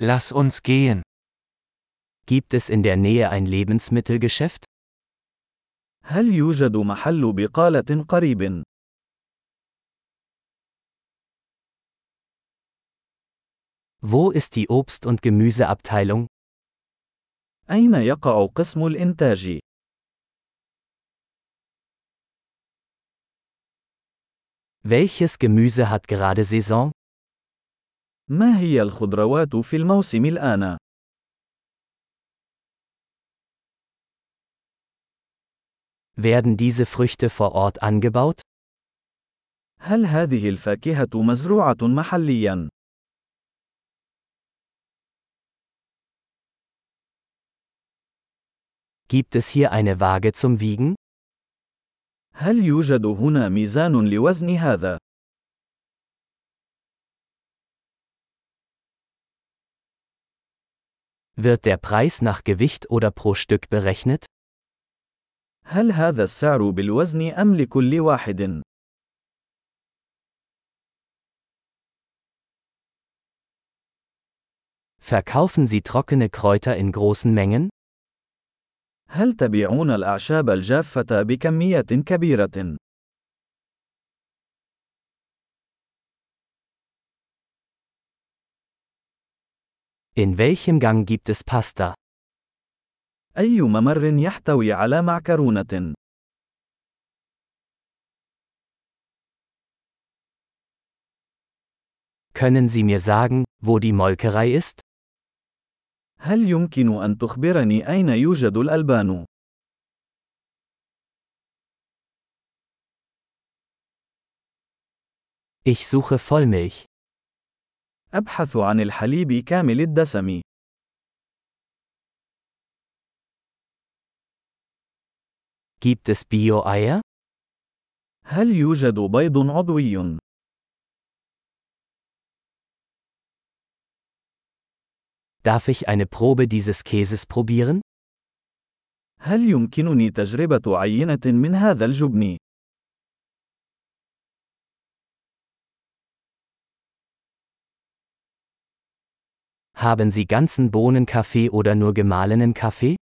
Lass uns gehen. Gibt es in der Nähe ein Lebensmittelgeschäft? هل يوجد محل بقالة قريب؟ Wo ist die Obst- und Gemüseabteilung? أين يقع قسم الإنتاج؟ Welches Gemüse hat gerade Saison? ما هي الخضروات في الموسم الآن؟ Werden diese Früchte vor Ort angebaut? هل هذه الفاكهة مزروعة محلياً؟ Gibt es hier eine Waage zum Wiegen? هل يوجد هنا ميزان لوزن هذا؟ Wird der Preis nach Gewicht oder pro Stück berechnet? هل هذا السعر بالوزن أم لكل واحد؟ Verkaufen Sie trockene Kräuter in großen Mengen? هل تبيعون الأعشاب الجافة بكميات كبيرة؟ In welchem Gang gibt es Pasta? أي ممر يحتوي على معكرونة؟ Können Sie mir sagen, wo die Molkerei ist? هل يمكن أن تخبرني أين يوجد الألبان؟ Ich suche Vollmilch. أبحث عن الحليب كامل الدسم. Gibt es Bio-Eier? هل يوجد بيض عضوي؟ Darf ich eine Probe dieses Käses probieren? هل يمكنني تجربة عينة من هذا الجبن؟ Haben Sie ganzen Bohnenkaffee oder nur gemahlenen Kaffee?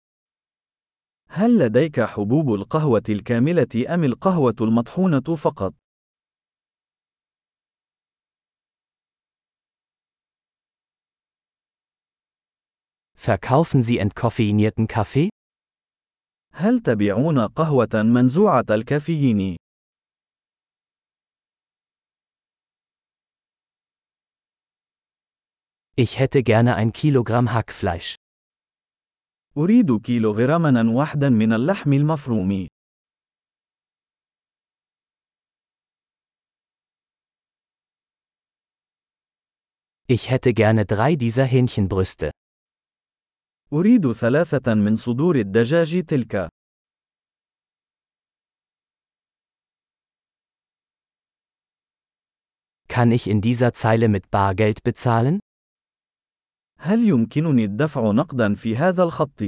هل لديك حبوب القهوة الكاملة أم القهوة المطحونة فقط؟ Verkaufen Sie entkoffeinierten Kaffee? هل تبيعون قهوة منزوعة الكافيين؟ Ich hätte gerne ein Kilogramm Hackfleisch. أريد كيلوغراما واحدا من اللحم المفروم. Ich hätte gerne drei dieser Hähnchenbrüste. أريد ثلاثة من صدور الدجاج تلك. Kann ich in dieser Zeile mit Bargeld bezahlen? هل يمكنني الدفع نقدا في هذا الخط؟